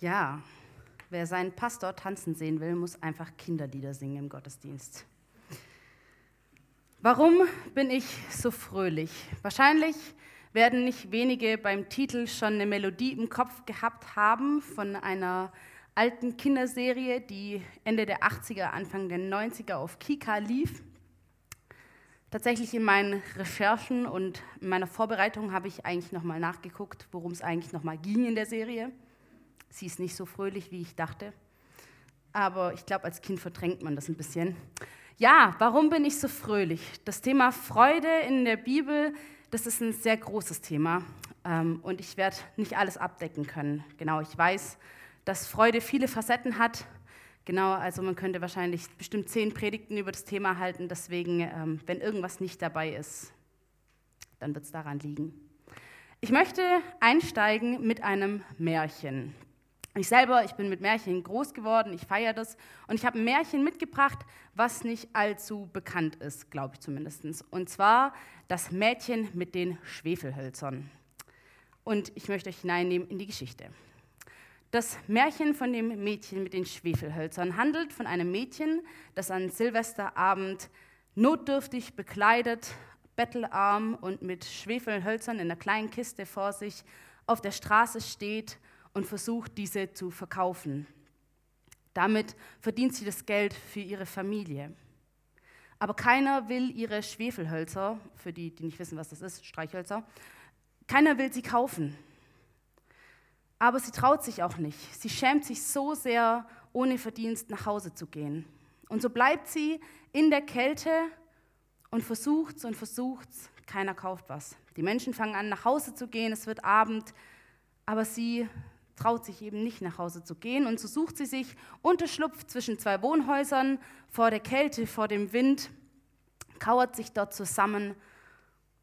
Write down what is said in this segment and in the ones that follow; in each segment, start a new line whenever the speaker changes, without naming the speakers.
Ja, wer seinen Pastor tanzen sehen will, muss einfach Kinderlieder singen im Gottesdienst. Warum bin ich so fröhlich? Wahrscheinlich werden nicht wenige beim Titel schon eine Melodie im Kopf gehabt haben von einer alten Kinderserie, die Ende der 80er, Anfang der 90er auf Kika lief. Tatsächlich in meinen Recherchen und in meiner Vorbereitung habe ich eigentlich nochmal nachgeguckt, worum es eigentlich nochmal ging in der Serie. Sie ist nicht so fröhlich, wie ich dachte. Aber ich glaube, als Kind verdrängt man das ein bisschen. Ja, warum bin ich so fröhlich? Das Thema Freude in der Bibel, das ist ein sehr großes Thema. Ähm, und ich werde nicht alles abdecken können. Genau, ich weiß, dass Freude viele Facetten hat. Genau, also man könnte wahrscheinlich bestimmt zehn Predigten über das Thema halten. Deswegen, ähm, wenn irgendwas nicht dabei ist, dann wird es daran liegen. Ich möchte einsteigen mit einem Märchen. Ich selber, ich bin mit Märchen groß geworden, ich feiere das und ich habe ein Märchen mitgebracht, was nicht allzu bekannt ist, glaube ich zumindest. Und zwar das Mädchen mit den Schwefelhölzern. Und ich möchte euch hineinnehmen in die Geschichte. Das Märchen von dem Mädchen mit den Schwefelhölzern handelt von einem Mädchen, das an Silvesterabend notdürftig bekleidet, bettelarm und mit Schwefelhölzern in einer kleinen Kiste vor sich auf der Straße steht und versucht, diese zu verkaufen. Damit verdient sie das Geld für ihre Familie. Aber keiner will ihre Schwefelhölzer, für die, die nicht wissen, was das ist, Streichhölzer, keiner will sie kaufen. Aber sie traut sich auch nicht. Sie schämt sich so sehr, ohne Verdienst nach Hause zu gehen. Und so bleibt sie in der Kälte und versucht's und versucht's. Keiner kauft was. Die Menschen fangen an, nach Hause zu gehen. Es wird Abend. Aber sie traut sich eben nicht nach Hause zu gehen. Und so sucht sie sich Unterschlupf zwischen zwei Wohnhäusern vor der Kälte, vor dem Wind, kauert sich dort zusammen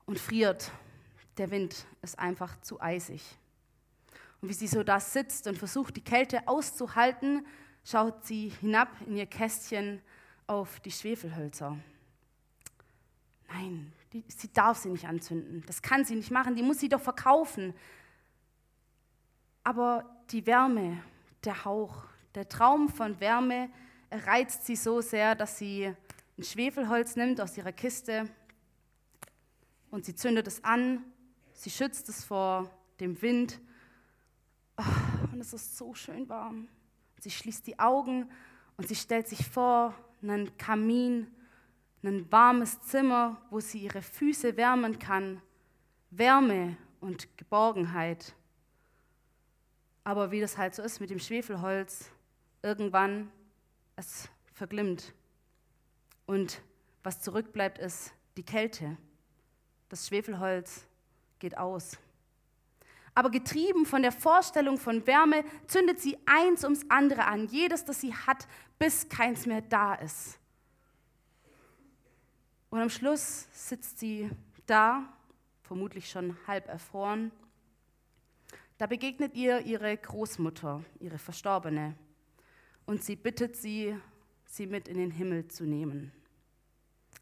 und friert. Der Wind ist einfach zu eisig. Und wie sie so da sitzt und versucht, die Kälte auszuhalten, schaut sie hinab in ihr Kästchen auf die Schwefelhölzer. Nein, die, sie darf sie nicht anzünden. Das kann sie nicht machen. Die muss sie doch verkaufen. Aber die Wärme, der Hauch, der Traum von Wärme reizt sie so sehr, dass sie ein Schwefelholz nimmt aus ihrer Kiste und sie zündet es an. Sie schützt es vor dem Wind Oh, und es ist so schön warm. Sie schließt die Augen und sie stellt sich vor, einen Kamin, ein warmes Zimmer, wo sie ihre Füße wärmen kann. Wärme und Geborgenheit. Aber wie das halt so ist mit dem Schwefelholz, irgendwann es verglimmt. Und was zurückbleibt, ist die Kälte. Das Schwefelholz geht aus. Aber getrieben von der Vorstellung von Wärme zündet sie eins ums andere an, jedes, das sie hat, bis keins mehr da ist. Und am Schluss sitzt sie da, vermutlich schon halb erfroren. Da begegnet ihr ihre Großmutter, ihre Verstorbene, und sie bittet sie, sie mit in den Himmel zu nehmen.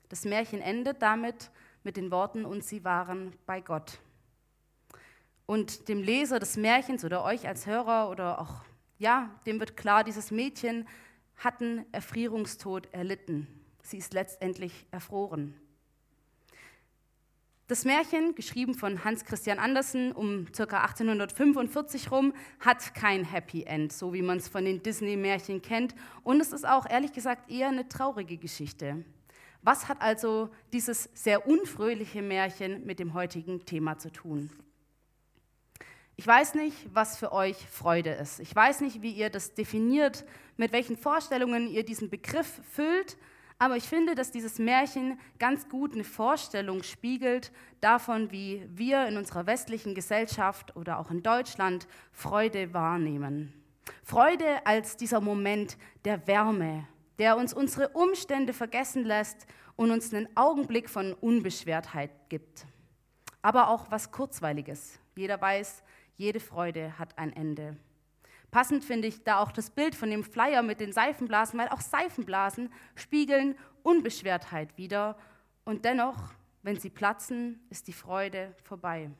Das Märchen endet damit mit den Worten, und sie waren bei Gott. Und dem Leser des Märchens oder euch als Hörer oder auch, ja, dem wird klar, dieses Mädchen hat einen Erfrierungstod erlitten. Sie ist letztendlich erfroren. Das Märchen, geschrieben von Hans Christian Andersen um ca. 1845 rum, hat kein Happy End, so wie man es von den Disney-Märchen kennt. Und es ist auch ehrlich gesagt eher eine traurige Geschichte. Was hat also dieses sehr unfröhliche Märchen mit dem heutigen Thema zu tun? Ich weiß nicht, was für euch Freude ist. Ich weiß nicht, wie ihr das definiert, mit welchen Vorstellungen ihr diesen Begriff füllt, aber ich finde, dass dieses Märchen ganz gut eine Vorstellung spiegelt davon, wie wir in unserer westlichen Gesellschaft oder auch in Deutschland Freude wahrnehmen. Freude als dieser Moment der Wärme, der uns unsere Umstände vergessen lässt und uns einen Augenblick von Unbeschwertheit gibt. Aber auch was Kurzweiliges. Jeder weiß, jede Freude hat ein Ende. Passend finde ich da auch das Bild von dem Flyer mit den Seifenblasen, weil auch Seifenblasen spiegeln Unbeschwertheit wider. Und dennoch, wenn sie platzen, ist die Freude vorbei.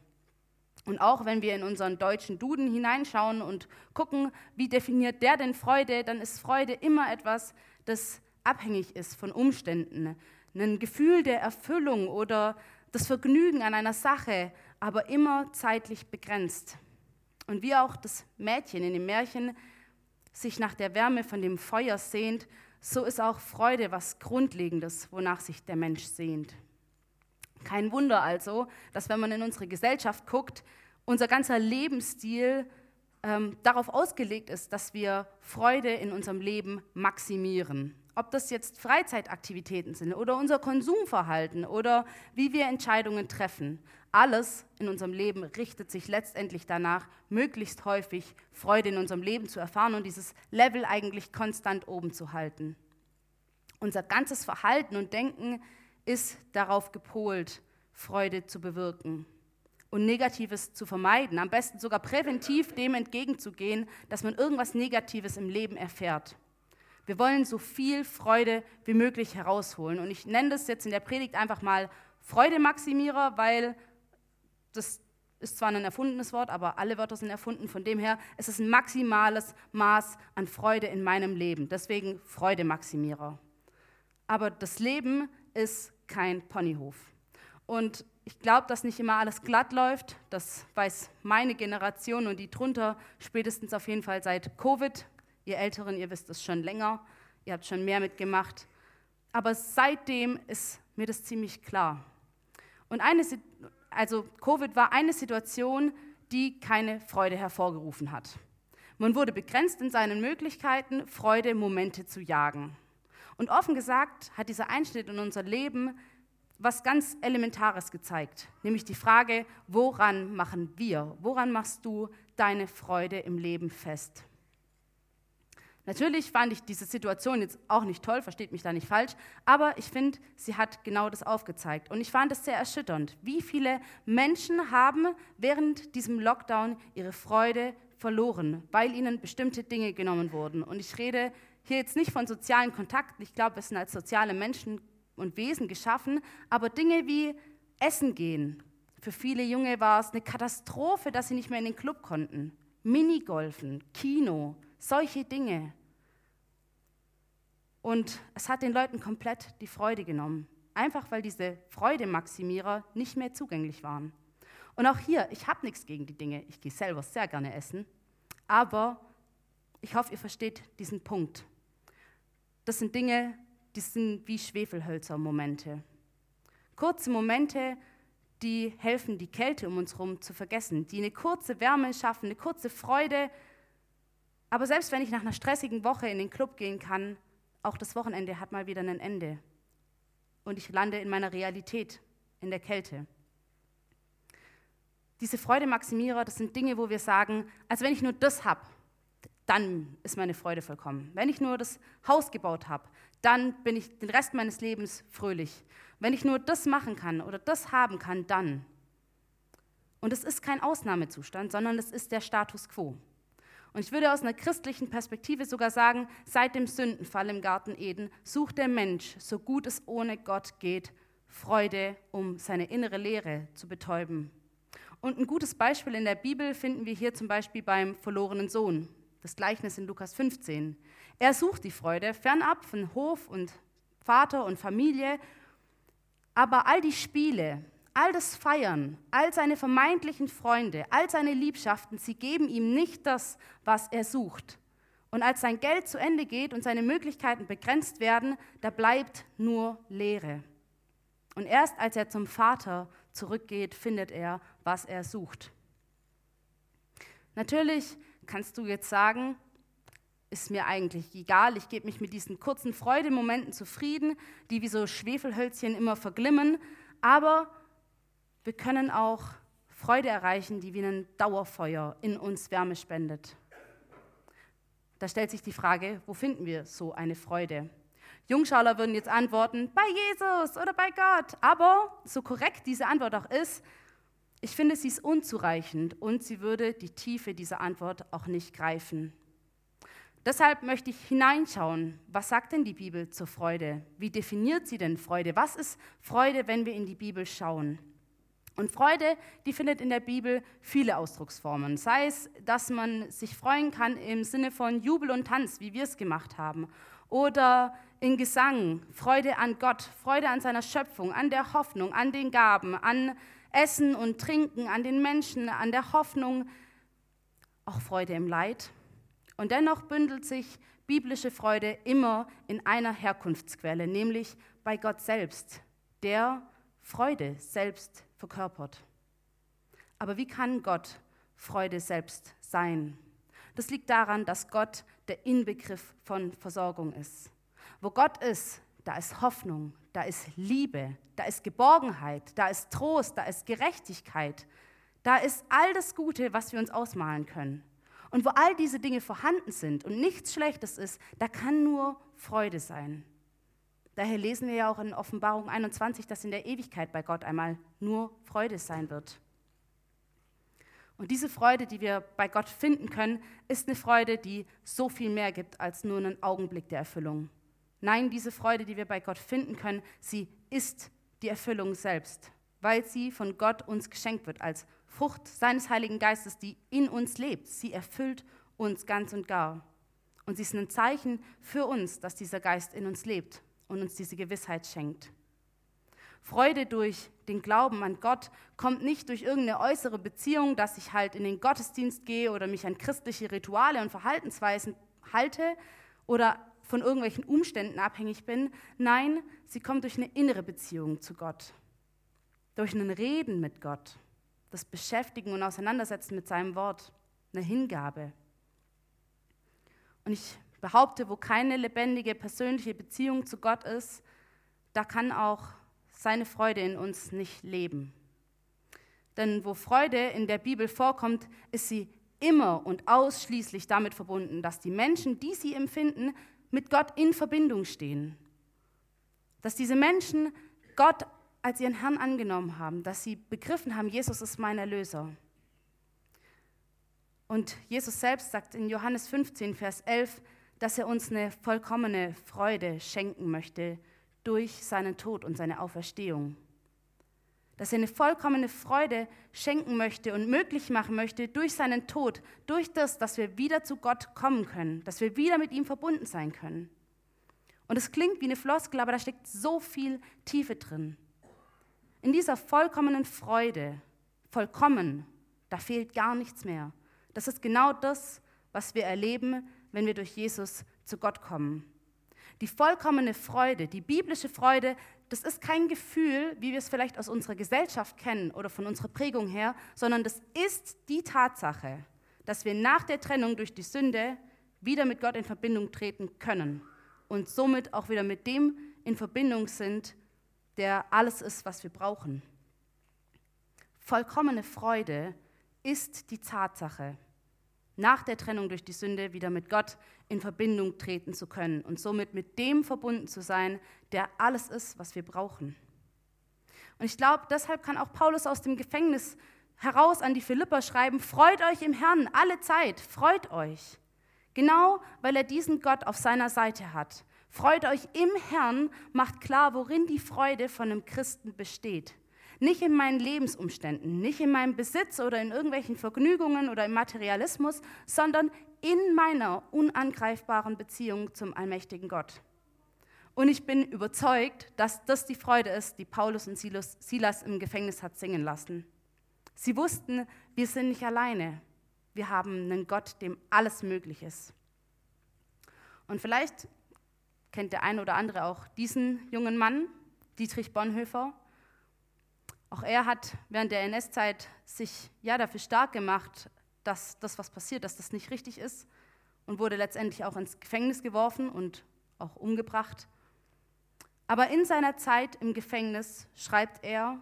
Und auch wenn wir in unseren deutschen Duden hineinschauen und gucken, wie definiert der denn Freude, dann ist Freude immer etwas, das abhängig ist von Umständen. Ein Gefühl der Erfüllung oder das Vergnügen an einer Sache, aber immer zeitlich begrenzt. Und wie auch das Mädchen in dem Märchen sich nach der Wärme von dem Feuer sehnt, so ist auch Freude was Grundlegendes, wonach sich der Mensch sehnt. Kein Wunder also, dass wenn man in unsere Gesellschaft guckt, unser ganzer Lebensstil ähm, darauf ausgelegt ist, dass wir Freude in unserem Leben maximieren. Ob das jetzt Freizeitaktivitäten sind oder unser Konsumverhalten oder wie wir Entscheidungen treffen. Alles in unserem Leben richtet sich letztendlich danach, möglichst häufig Freude in unserem Leben zu erfahren und dieses Level eigentlich konstant oben zu halten. Unser ganzes Verhalten und Denken ist darauf gepolt, Freude zu bewirken und Negatives zu vermeiden, am besten sogar präventiv dem entgegenzugehen, dass man irgendwas Negatives im Leben erfährt. Wir wollen so viel Freude wie möglich herausholen. Und ich nenne das jetzt in der Predigt einfach mal Freudemaximierer, weil das ist zwar ein erfundenes Wort, aber alle Wörter sind erfunden. Von dem her, es ist ein maximales Maß an Freude in meinem Leben. Deswegen Freudemaximierer. Aber das Leben ist kein Ponyhof. Und ich glaube, dass nicht immer alles glatt läuft. Das weiß meine Generation und die drunter spätestens auf jeden Fall seit Covid Ihr Älteren, ihr wisst es schon länger, ihr habt schon mehr mitgemacht. Aber seitdem ist mir das ziemlich klar. Und eine, also Covid war eine Situation, die keine Freude hervorgerufen hat. Man wurde begrenzt in seinen Möglichkeiten, Freude, Momente zu jagen. Und offen gesagt hat dieser Einschnitt in unser Leben was ganz Elementares gezeigt, nämlich die Frage, woran machen wir, woran machst du deine Freude im Leben fest? Natürlich fand ich diese Situation jetzt auch nicht toll, versteht mich da nicht falsch, aber ich finde, sie hat genau das aufgezeigt. Und ich fand es sehr erschütternd, wie viele Menschen haben während diesem Lockdown ihre Freude verloren, weil ihnen bestimmte Dinge genommen wurden. Und ich rede hier jetzt nicht von sozialen Kontakten, ich glaube, wir sind als soziale Menschen und Wesen geschaffen, aber Dinge wie Essen gehen. Für viele Junge war es eine Katastrophe, dass sie nicht mehr in den Club konnten. Minigolfen, Kino, solche Dinge. Und es hat den Leuten komplett die Freude genommen, einfach weil diese Freudemaximierer nicht mehr zugänglich waren. Und auch hier, ich habe nichts gegen die Dinge, ich gehe selber sehr gerne essen, aber ich hoffe, ihr versteht diesen Punkt. Das sind Dinge, die sind wie Schwefelhölzer-Momente. Kurze Momente, die helfen, die Kälte um uns herum zu vergessen, die eine kurze Wärme schaffen, eine kurze Freude, aber selbst wenn ich nach einer stressigen Woche in den Club gehen kann, auch das Wochenende hat mal wieder ein Ende. Und ich lande in meiner Realität, in der Kälte. Diese Freudemaximierer, das sind Dinge, wo wir sagen, also wenn ich nur das habe, dann ist meine Freude vollkommen. Wenn ich nur das Haus gebaut habe, dann bin ich den Rest meines Lebens fröhlich. Wenn ich nur das machen kann oder das haben kann, dann. Und es ist kein Ausnahmezustand, sondern es ist der Status quo. Und ich würde aus einer christlichen Perspektive sogar sagen, seit dem Sündenfall im Garten Eden sucht der Mensch, so gut es ohne Gott geht, Freude, um seine innere Leere zu betäuben. Und ein gutes Beispiel in der Bibel finden wir hier zum Beispiel beim verlorenen Sohn, das Gleichnis in Lukas 15. Er sucht die Freude fernab von Hof und Vater und Familie, aber all die Spiele, all das Feiern, all seine vermeintlichen Freunde, all seine Liebschaften, sie geben ihm nicht das, was er sucht. Und als sein Geld zu Ende geht und seine Möglichkeiten begrenzt werden, da bleibt nur Leere. Und erst als er zum Vater zurückgeht, findet er, was er sucht. Natürlich kannst du jetzt sagen, ist mir eigentlich egal, ich gebe mich mit diesen kurzen Freudemomenten zufrieden, die wie so Schwefelhölzchen immer verglimmen, aber wir können auch Freude erreichen, die wie ein Dauerfeuer in uns Wärme spendet. Da stellt sich die Frage, wo finden wir so eine Freude? Jungschauler würden jetzt antworten, bei Jesus oder bei Gott. Aber so korrekt diese Antwort auch ist, ich finde, sie ist unzureichend und sie würde die Tiefe dieser Antwort auch nicht greifen. Deshalb möchte ich hineinschauen, was sagt denn die Bibel zur Freude? Wie definiert sie denn Freude? Was ist Freude, wenn wir in die Bibel schauen? Und Freude, die findet in der Bibel viele Ausdrucksformen. Sei es, dass man sich freuen kann im Sinne von Jubel und Tanz, wie wir es gemacht haben. Oder in Gesang, Freude an Gott, Freude an seiner Schöpfung, an der Hoffnung, an den Gaben, an Essen und Trinken, an den Menschen, an der Hoffnung, auch Freude im Leid. Und dennoch bündelt sich biblische Freude immer in einer Herkunftsquelle, nämlich bei Gott selbst, der Freude selbst verkörpert. Aber wie kann Gott Freude selbst sein? Das liegt daran, dass Gott der Inbegriff von Versorgung ist. Wo Gott ist, da ist Hoffnung, da ist Liebe, da ist Geborgenheit, da ist Trost, da ist Gerechtigkeit, da ist all das Gute, was wir uns ausmalen können. Und wo all diese Dinge vorhanden sind und nichts Schlechtes ist, da kann nur Freude sein. Daher lesen wir ja auch in Offenbarung 21, dass in der Ewigkeit bei Gott einmal nur Freude sein wird. Und diese Freude, die wir bei Gott finden können, ist eine Freude, die so viel mehr gibt als nur einen Augenblick der Erfüllung. Nein, diese Freude, die wir bei Gott finden können, sie ist die Erfüllung selbst, weil sie von Gott uns geschenkt wird als Frucht seines Heiligen Geistes, die in uns lebt. Sie erfüllt uns ganz und gar. Und sie ist ein Zeichen für uns, dass dieser Geist in uns lebt und uns diese Gewissheit schenkt. Freude durch den Glauben an Gott kommt nicht durch irgendeine äußere Beziehung, dass ich halt in den Gottesdienst gehe oder mich an christliche Rituale und Verhaltensweisen halte oder von irgendwelchen Umständen abhängig bin. Nein, sie kommt durch eine innere Beziehung zu Gott, durch ein Reden mit Gott, das Beschäftigen und Auseinandersetzen mit seinem Wort, eine Hingabe. Und ich behaupte, wo keine lebendige persönliche Beziehung zu Gott ist, da kann auch seine Freude in uns nicht leben. Denn wo Freude in der Bibel vorkommt, ist sie immer und ausschließlich damit verbunden, dass die Menschen, die sie empfinden, mit Gott in Verbindung stehen. Dass diese Menschen Gott als ihren Herrn angenommen haben, dass sie begriffen haben, Jesus ist mein Erlöser. Und Jesus selbst sagt in Johannes 15, Vers 11, dass er uns eine vollkommene Freude schenken möchte durch seinen Tod und seine Auferstehung. Dass er eine vollkommene Freude schenken möchte und möglich machen möchte durch seinen Tod, durch das, dass wir wieder zu Gott kommen können, dass wir wieder mit ihm verbunden sein können. Und es klingt wie eine Floskel, aber da steckt so viel Tiefe drin. In dieser vollkommenen Freude, vollkommen, da fehlt gar nichts mehr. Das ist genau das, was wir erleben, wenn wir durch Jesus zu Gott kommen. Die vollkommene Freude, die biblische Freude, das ist kein Gefühl, wie wir es vielleicht aus unserer Gesellschaft kennen oder von unserer Prägung her, sondern das ist die Tatsache, dass wir nach der Trennung durch die Sünde wieder mit Gott in Verbindung treten können und somit auch wieder mit dem in Verbindung sind, der alles ist, was wir brauchen. Vollkommene Freude ist die Tatsache, nach der Trennung durch die Sünde wieder mit Gott in Verbindung treten zu können und somit mit dem verbunden zu sein, der alles ist, was wir brauchen. Und ich glaube, deshalb kann auch Paulus aus dem Gefängnis heraus an die Philipper schreiben, freut euch im Herrn alle Zeit, freut euch. Genau weil er diesen Gott auf seiner Seite hat. Freut euch im Herrn, macht klar, worin die Freude von einem Christen besteht. Nicht in meinen Lebensumständen, nicht in meinem Besitz oder in irgendwelchen Vergnügungen oder im Materialismus, sondern in meiner unangreifbaren Beziehung zum allmächtigen Gott. Und ich bin überzeugt, dass das die Freude ist, die Paulus und Silas im Gefängnis hat singen lassen. Sie wussten, wir sind nicht alleine. Wir haben einen Gott, dem alles möglich ist. Und vielleicht kennt der eine oder andere auch diesen jungen Mann, Dietrich Bonhoeffer. Auch er hat während der NS-Zeit sich ja dafür stark gemacht, dass das, was passiert, dass das nicht richtig ist und wurde letztendlich auch ins Gefängnis geworfen und auch umgebracht. Aber in seiner Zeit im Gefängnis schreibt er,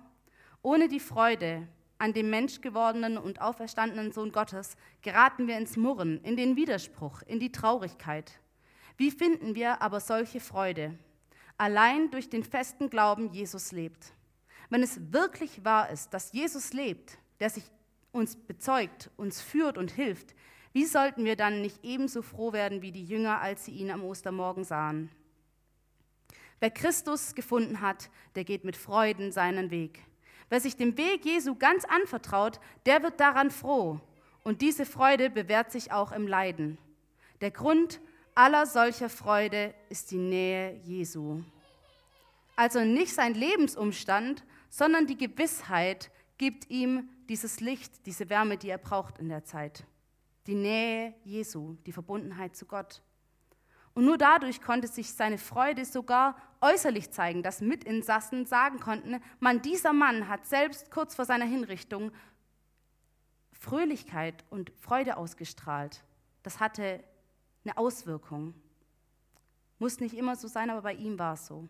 ohne die Freude an dem menschgewordenen und auferstandenen Sohn Gottes geraten wir ins Murren, in den Widerspruch, in die Traurigkeit. Wie finden wir aber solche Freude? Allein durch den festen Glauben, Jesus lebt. Wenn es wirklich wahr ist, dass Jesus lebt, der sich uns bezeugt, uns führt und hilft, wie sollten wir dann nicht ebenso froh werden wie die Jünger, als sie ihn am Ostermorgen sahen? Wer Christus gefunden hat, der geht mit Freuden seinen Weg. Wer sich dem Weg Jesu ganz anvertraut, der wird daran froh. Und diese Freude bewährt sich auch im Leiden. Der Grund aller solcher Freude ist die Nähe Jesu. Also nicht sein Lebensumstand, sondern die Gewissheit gibt ihm dieses Licht, diese Wärme, die er braucht in der Zeit. Die Nähe Jesu, die Verbundenheit zu Gott. Und nur dadurch konnte sich seine Freude sogar äußerlich zeigen, dass Mitinsassen sagen konnten, man, dieser Mann hat selbst kurz vor seiner Hinrichtung Fröhlichkeit und Freude ausgestrahlt. Das hatte eine Auswirkung. Muss nicht immer so sein, aber bei ihm war es so.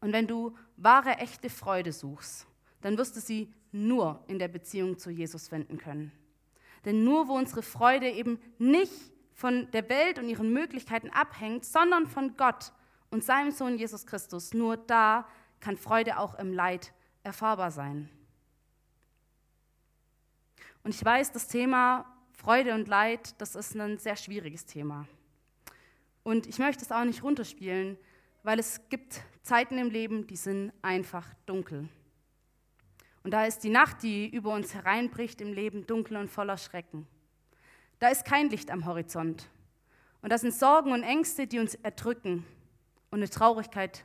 Und wenn du wahre, echte Freude suchst, dann wirst du sie nur in der Beziehung zu Jesus finden können. Denn nur wo unsere Freude eben nicht von der Welt und ihren Möglichkeiten abhängt, sondern von Gott und seinem Sohn Jesus Christus, nur da kann Freude auch im Leid erfahrbar sein. Und ich weiß, das Thema Freude und Leid, das ist ein sehr schwieriges Thema. Und ich möchte es auch nicht runterspielen, weil es gibt Zeiten im Leben, die sind einfach dunkel. Und da ist die Nacht, die über uns hereinbricht, im Leben dunkel und voller Schrecken. Da ist kein Licht am Horizont. Und das sind Sorgen und Ängste, die uns erdrücken und eine Traurigkeit,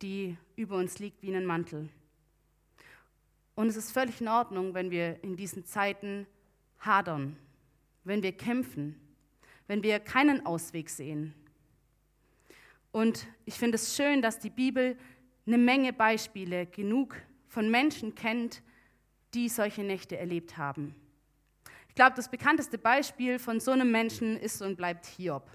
die über uns liegt wie ein Mantel. Und es ist völlig in Ordnung, wenn wir in diesen Zeiten hadern, wenn wir kämpfen, wenn wir keinen Ausweg sehen. Und ich finde es schön, dass die Bibel eine Menge Beispiele genug von Menschen kennt, die solche Nächte erlebt haben. Ich glaube, das bekannteste Beispiel von so einem Menschen ist und bleibt Hiob.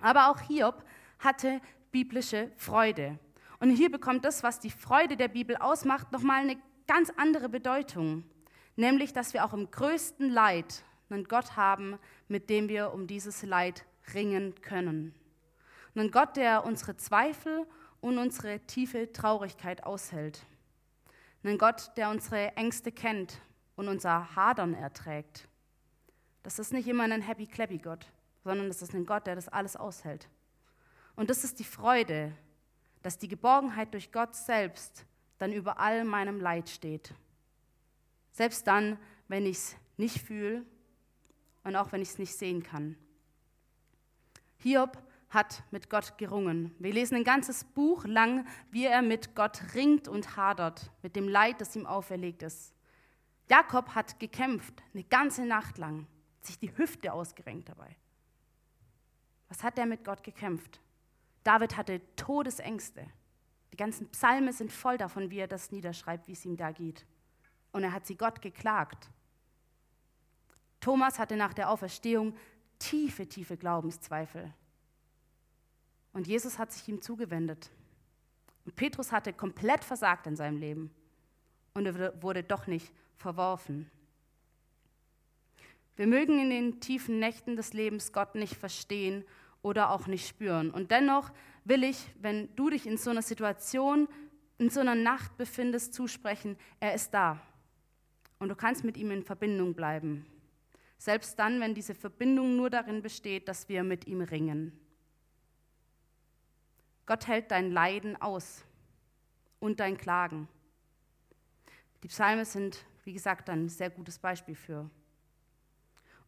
Aber auch Hiob hatte biblische Freude. Und hier bekommt das, was die Freude der Bibel ausmacht, nochmal eine ganz andere Bedeutung. Nämlich, dass wir auch im größten Leid einen Gott haben, mit dem wir um dieses Leid ringen können. Einen Gott, der unsere Zweifel und unsere tiefe Traurigkeit aushält. Einen Gott, der unsere Ängste kennt und unser Hadern erträgt. Das ist nicht immer ein happy-clappy Gott, sondern das ist ein Gott, der das alles aushält. Und das ist die Freude, dass die Geborgenheit durch Gott selbst dann über all meinem Leid steht. Selbst dann, wenn ich es nicht fühle und auch wenn ich es nicht sehen kann. Hiob hat mit Gott gerungen. Wir lesen ein ganzes Buch lang, wie er mit Gott ringt und hadert, mit dem Leid, das ihm auferlegt ist. Jakob hat gekämpft, eine ganze Nacht lang, sich die Hüfte ausgerenkt dabei. Was hat er mit Gott gekämpft? David hatte Todesängste. Die ganzen Psalme sind voll davon, wie er das niederschreibt, wie es ihm da geht. Und er hat sie Gott geklagt. Thomas hatte nach der Auferstehung tiefe, tiefe Glaubenszweifel. Und Jesus hat sich ihm zugewendet. Und Petrus hatte komplett versagt in seinem Leben und er wurde doch nicht verworfen. Wir mögen in den tiefen Nächten des Lebens Gott nicht verstehen oder auch nicht spüren. Und dennoch will ich, wenn du dich in so einer Situation, in so einer Nacht befindest, zusprechen, er ist da. Und du kannst mit ihm in Verbindung bleiben. Selbst dann, wenn diese Verbindung nur darin besteht, dass wir mit ihm ringen. Gott hält dein Leiden aus und dein Klagen. Die Psalme sind, wie gesagt, ein sehr gutes Beispiel für.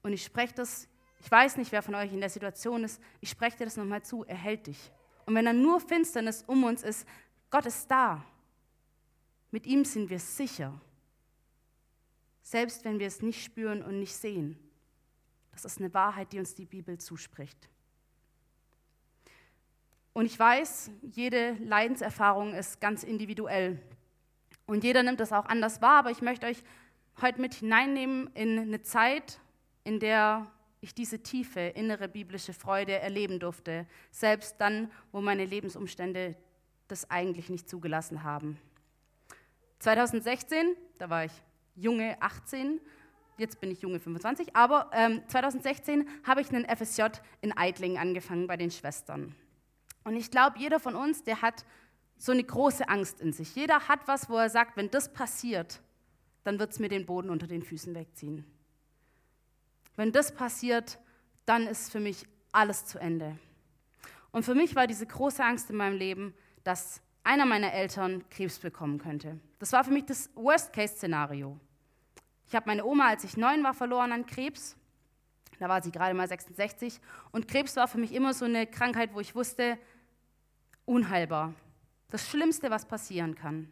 Und ich spreche das, ich weiß nicht, wer von euch in der Situation ist, ich spreche dir das nochmal zu, er hält dich. Und wenn dann nur Finsternis um uns ist, Gott ist da. Mit ihm sind wir sicher. Selbst wenn wir es nicht spüren und nicht sehen. Das ist eine Wahrheit, die uns die Bibel zuspricht. Und ich weiß, jede Leidenserfahrung ist ganz individuell. Und jeder nimmt das auch anders wahr, aber ich möchte euch heute mit hineinnehmen in eine Zeit, in der ich diese tiefe innere biblische Freude erleben durfte, selbst dann, wo meine Lebensumstände das eigentlich nicht zugelassen haben. 2016, da war ich junge 18, jetzt bin ich junge 25, aber ähm, 2016 habe ich einen FSJ in Eitling angefangen bei den Schwestern. Und ich glaube, jeder von uns, der hat so eine große Angst in sich. Jeder hat was, wo er sagt, wenn das passiert, dann wird es mir den Boden unter den Füßen wegziehen. Wenn das passiert, dann ist für mich alles zu Ende. Und für mich war diese große Angst in meinem Leben, dass einer meiner Eltern Krebs bekommen könnte. Das war für mich das Worst-Case-Szenario. Ich habe meine Oma, als ich neun war, verloren an Krebs. Da war sie gerade mal 66. Und Krebs war für mich immer so eine Krankheit, wo ich wusste, unheilbar. Das Schlimmste, was passieren kann.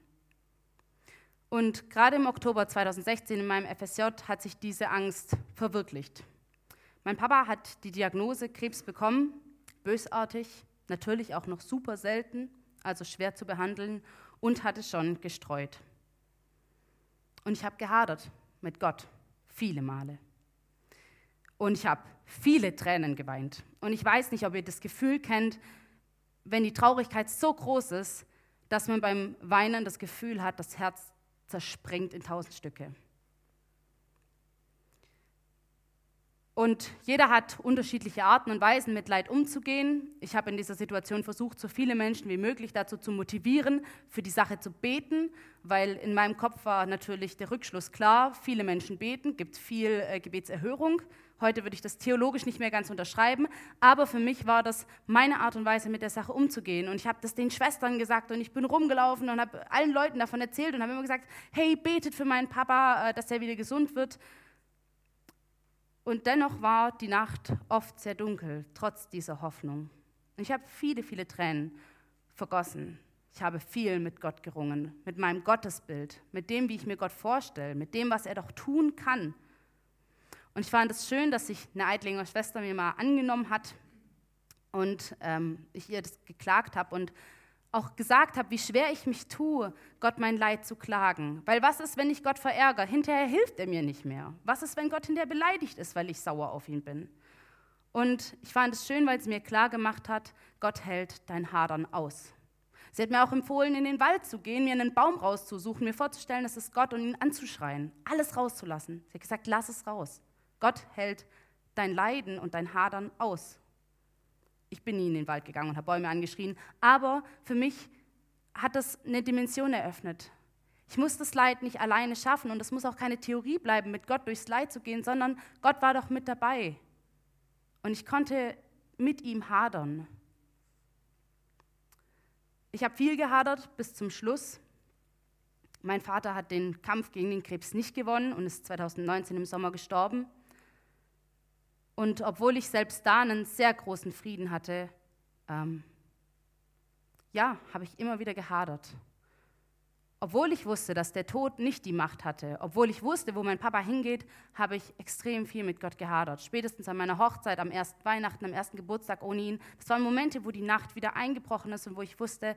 Und gerade im Oktober 2016 in meinem FSJ hat sich diese Angst verwirklicht. Mein Papa hat die Diagnose Krebs bekommen, bösartig, natürlich auch noch super selten, also schwer zu behandeln und hatte schon gestreut. Und ich habe gehadert mit Gott, viele Male. Und ich habe viele Tränen geweint. Und ich weiß nicht, ob ihr das Gefühl kennt, wenn die Traurigkeit so groß ist, dass man beim Weinen das Gefühl hat, das Herz zerspringt in tausend Stücke. Und jeder hat unterschiedliche Arten und Weisen, mit Leid umzugehen. Ich habe in dieser Situation versucht, so viele Menschen wie möglich dazu zu motivieren, für die Sache zu beten, weil in meinem Kopf war natürlich der Rückschluss klar, viele Menschen beten, gibt viel äh, Gebetserhörung. Heute würde ich das theologisch nicht mehr ganz unterschreiben, aber für mich war das meine Art und Weise, mit der Sache umzugehen. Und ich habe das den Schwestern gesagt und ich bin rumgelaufen und habe allen Leuten davon erzählt und habe immer gesagt, hey, betet für meinen Papa, äh, dass er wieder gesund wird. Und dennoch war die Nacht oft sehr dunkel, trotz dieser Hoffnung. Und ich habe viele, viele Tränen vergossen. Ich habe viel mit Gott gerungen, mit meinem Gottesbild, mit dem, wie ich mir Gott vorstelle, mit dem, was er doch tun kann. Und ich fand es schön, dass sich eine Eidlinger Schwester mir mal angenommen hat und ähm, ich ihr das geklagt habe und auch gesagt habe, wie schwer ich mich tue, Gott mein Leid zu klagen. Weil was ist, wenn ich Gott verärgere? Hinterher hilft er mir nicht mehr. Was ist, wenn Gott hinterher beleidigt ist, weil ich sauer auf ihn bin? Und ich fand es schön, weil es mir klar gemacht hat, Gott hält dein Hadern aus. Sie hat mir auch empfohlen, in den Wald zu gehen, mir einen Baum rauszusuchen, mir vorzustellen, das ist Gott und ihn anzuschreien, alles rauszulassen. Sie hat gesagt, lass es raus. Gott hält dein Leiden und dein Hadern aus. Ich bin nie in den Wald gegangen und habe Bäume angeschrien, aber für mich hat das eine Dimension eröffnet. Ich muss das Leid nicht alleine schaffen und es muss auch keine Theorie bleiben, mit Gott durchs Leid zu gehen, sondern Gott war doch mit dabei. Und ich konnte mit ihm hadern. Ich habe viel gehadert bis zum Schluss. Mein Vater hat den Kampf gegen den Krebs nicht gewonnen und ist 2019 im Sommer gestorben. Und obwohl ich selbst da einen sehr großen Frieden hatte, ähm, ja, habe ich immer wieder gehadert. Obwohl ich wusste, dass der Tod nicht die Macht hatte, obwohl ich wusste, wo mein Papa hingeht, habe ich extrem viel mit Gott gehadert. Spätestens an meiner Hochzeit, am ersten Weihnachten, am ersten Geburtstag ohne ihn. Das waren Momente, wo die Nacht wieder eingebrochen ist und wo ich wusste,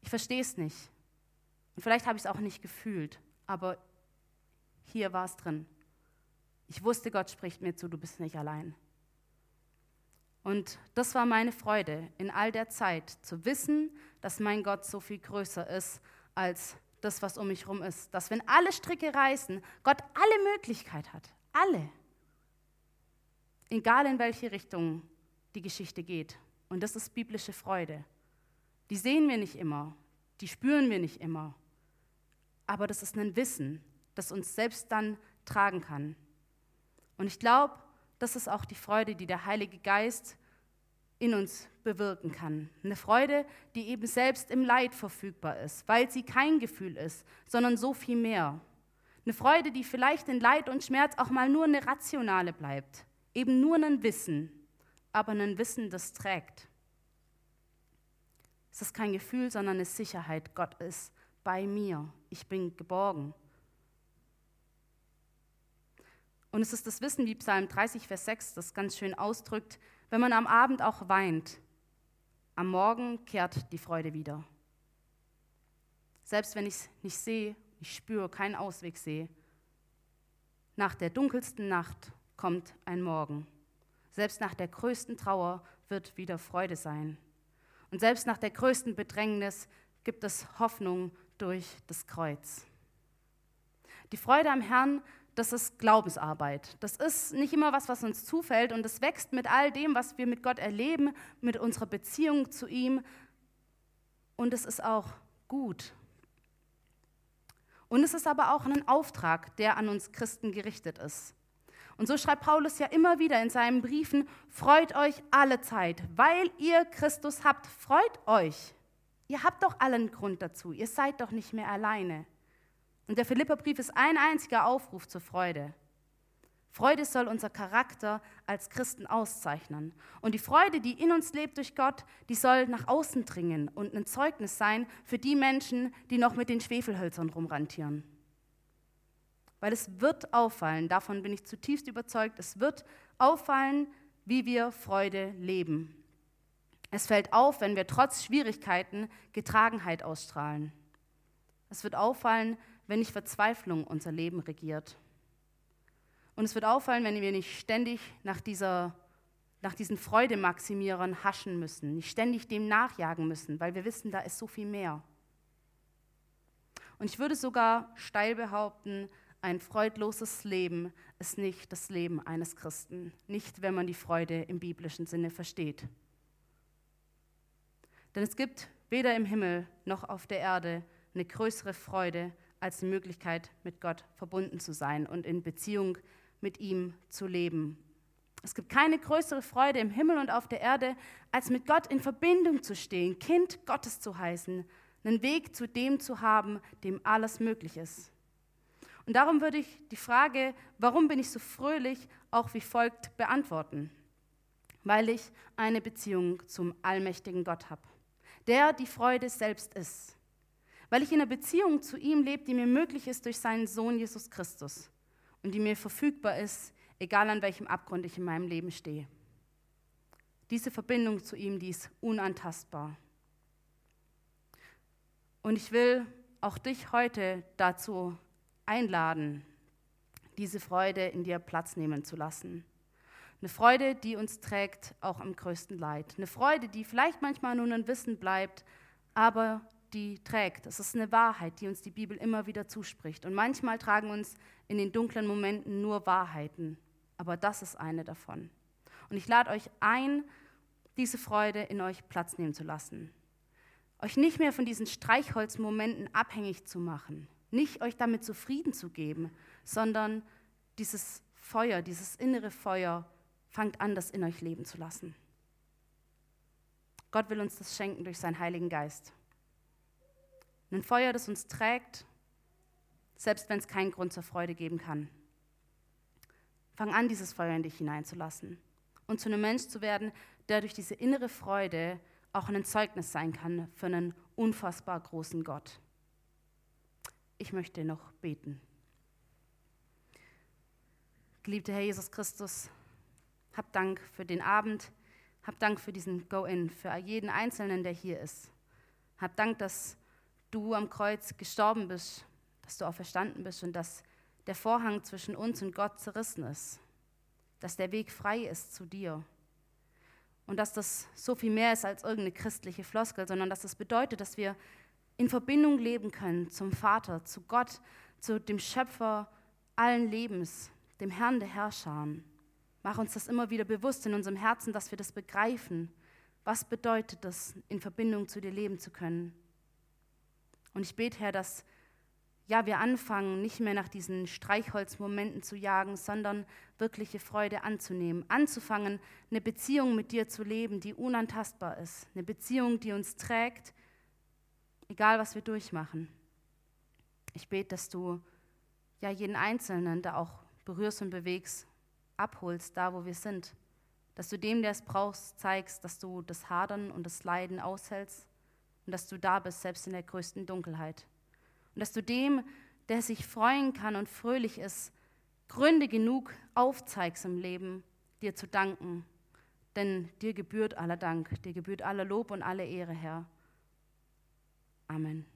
ich verstehe es nicht. Und vielleicht habe ich es auch nicht gefühlt, aber hier war es drin. Ich wusste, Gott spricht mir zu, du bist nicht allein. Und das war meine Freude in all der Zeit, zu wissen, dass mein Gott so viel größer ist als das, was um mich herum ist. Dass wenn alle Stricke reißen, Gott alle Möglichkeit hat. Alle. Egal in welche Richtung die Geschichte geht. Und das ist biblische Freude. Die sehen wir nicht immer, die spüren wir nicht immer. Aber das ist ein Wissen, das uns selbst dann tragen kann. Und ich glaube, das ist auch die Freude, die der Heilige Geist in uns bewirken kann. Eine Freude, die eben selbst im Leid verfügbar ist, weil sie kein Gefühl ist, sondern so viel mehr. Eine Freude, die vielleicht in Leid und Schmerz auch mal nur eine rationale bleibt, eben nur ein Wissen, aber ein Wissen, das trägt. Es ist kein Gefühl, sondern eine Sicherheit. Gott ist bei mir. Ich bin geborgen. Und es ist das Wissen, wie Psalm 30, Vers 6 das ganz schön ausdrückt, wenn man am Abend auch weint, am Morgen kehrt die Freude wieder. Selbst wenn ich es nicht sehe, ich spüre, keinen Ausweg sehe. Nach der dunkelsten Nacht kommt ein Morgen. Selbst nach der größten Trauer wird wieder Freude sein. Und selbst nach der größten Bedrängnis gibt es Hoffnung durch das Kreuz. Die Freude am Herrn das ist Glaubensarbeit. Das ist nicht immer was, was uns zufällt und es wächst mit all dem, was wir mit Gott erleben, mit unserer Beziehung zu ihm. Und es ist auch gut. Und es ist aber auch ein Auftrag, der an uns Christen gerichtet ist. Und so schreibt Paulus ja immer wieder in seinen Briefen, freut euch alle Zeit, weil ihr Christus habt, freut euch. Ihr habt doch allen Grund dazu. Ihr seid doch nicht mehr alleine. Und der Philipperbrief ist ein einziger Aufruf zur Freude. Freude soll unser Charakter als Christen auszeichnen. Und die Freude, die in uns lebt durch Gott, die soll nach außen dringen und ein Zeugnis sein für die Menschen, die noch mit den Schwefelhölzern rumrantieren. Weil es wird auffallen, davon bin ich zutiefst überzeugt, es wird auffallen, wie wir Freude leben. Es fällt auf, wenn wir trotz Schwierigkeiten Getragenheit ausstrahlen. Es wird auffallen, wenn nicht Verzweiflung unser Leben regiert. Und es wird auffallen, wenn wir nicht ständig nach, dieser, nach diesen Freudemaximierern haschen müssen, nicht ständig dem nachjagen müssen, weil wir wissen, da ist so viel mehr. Und ich würde sogar steil behaupten, ein freudloses Leben ist nicht das Leben eines Christen, nicht wenn man die Freude im biblischen Sinne versteht. Denn es gibt weder im Himmel noch auf der Erde eine größere Freude als Möglichkeit, mit Gott verbunden zu sein und in Beziehung mit ihm zu leben. Es gibt keine größere Freude im Himmel und auf der Erde, als mit Gott in Verbindung zu stehen, Kind Gottes zu heißen, einen Weg zu dem zu haben, dem alles möglich ist. Und darum würde ich die Frage, warum bin ich so fröhlich, auch wie folgt beantworten. Weil ich eine Beziehung zum allmächtigen Gott habe, der die Freude selbst ist. Weil ich in einer Beziehung zu ihm lebe, die mir möglich ist durch seinen Sohn Jesus Christus und die mir verfügbar ist, egal an welchem Abgrund ich in meinem Leben stehe. Diese Verbindung zu ihm, die ist unantastbar. Und ich will auch dich heute dazu einladen, diese Freude in dir Platz nehmen zu lassen. Eine Freude, die uns trägt, auch am größten Leid. Eine Freude, die vielleicht manchmal nur ein Wissen bleibt, aber die trägt. Es ist eine Wahrheit, die uns die Bibel immer wieder zuspricht. Und manchmal tragen uns in den dunklen Momenten nur Wahrheiten, aber das ist eine davon. Und ich lade euch ein, diese Freude in euch Platz nehmen zu lassen. Euch nicht mehr von diesen Streichholzmomenten abhängig zu machen, nicht euch damit zufrieden zu geben, sondern dieses Feuer, dieses innere Feuer, fangt an, das in euch leben zu lassen. Gott will uns das schenken durch seinen Heiligen Geist. Ein Feuer, das uns trägt, selbst wenn es keinen Grund zur Freude geben kann. Fang an, dieses Feuer in dich hineinzulassen und zu einem Mensch zu werden, der durch diese innere Freude auch ein Zeugnis sein kann für einen unfassbar großen Gott. Ich möchte noch beten. Geliebter Herr Jesus Christus, hab Dank für den Abend, hab Dank für diesen Go-In, für jeden Einzelnen, der hier ist. Hab Dank, dass du am Kreuz gestorben bist, dass du auch verstanden bist und dass der Vorhang zwischen uns und Gott zerrissen ist, dass der Weg frei ist zu dir und dass das so viel mehr ist als irgendeine christliche Floskel, sondern dass das bedeutet, dass wir in Verbindung leben können zum Vater, zu Gott, zu dem Schöpfer allen Lebens, dem Herrn der Herrscher. Mach uns das immer wieder bewusst in unserem Herzen, dass wir das begreifen. Was bedeutet das, in Verbindung zu dir leben zu können? Und ich bete, Herr, dass ja, wir anfangen, nicht mehr nach diesen Streichholzmomenten zu jagen, sondern wirkliche Freude anzunehmen. Anzufangen, eine Beziehung mit dir zu leben, die unantastbar ist. Eine Beziehung, die uns trägt, egal was wir durchmachen. Ich bete, dass du ja jeden Einzelnen da auch berührst und bewegst, abholst, da wo wir sind. Dass du dem, der es brauchst, zeigst, dass du das Hadern und das Leiden aushältst und dass du da bist, selbst in der größten Dunkelheit. Und dass du dem, der sich freuen kann und fröhlich ist, Gründe genug aufzeigst im Leben, dir zu danken. Denn dir gebührt aller Dank, dir gebührt aller Lob und alle Ehre, Herr. Amen.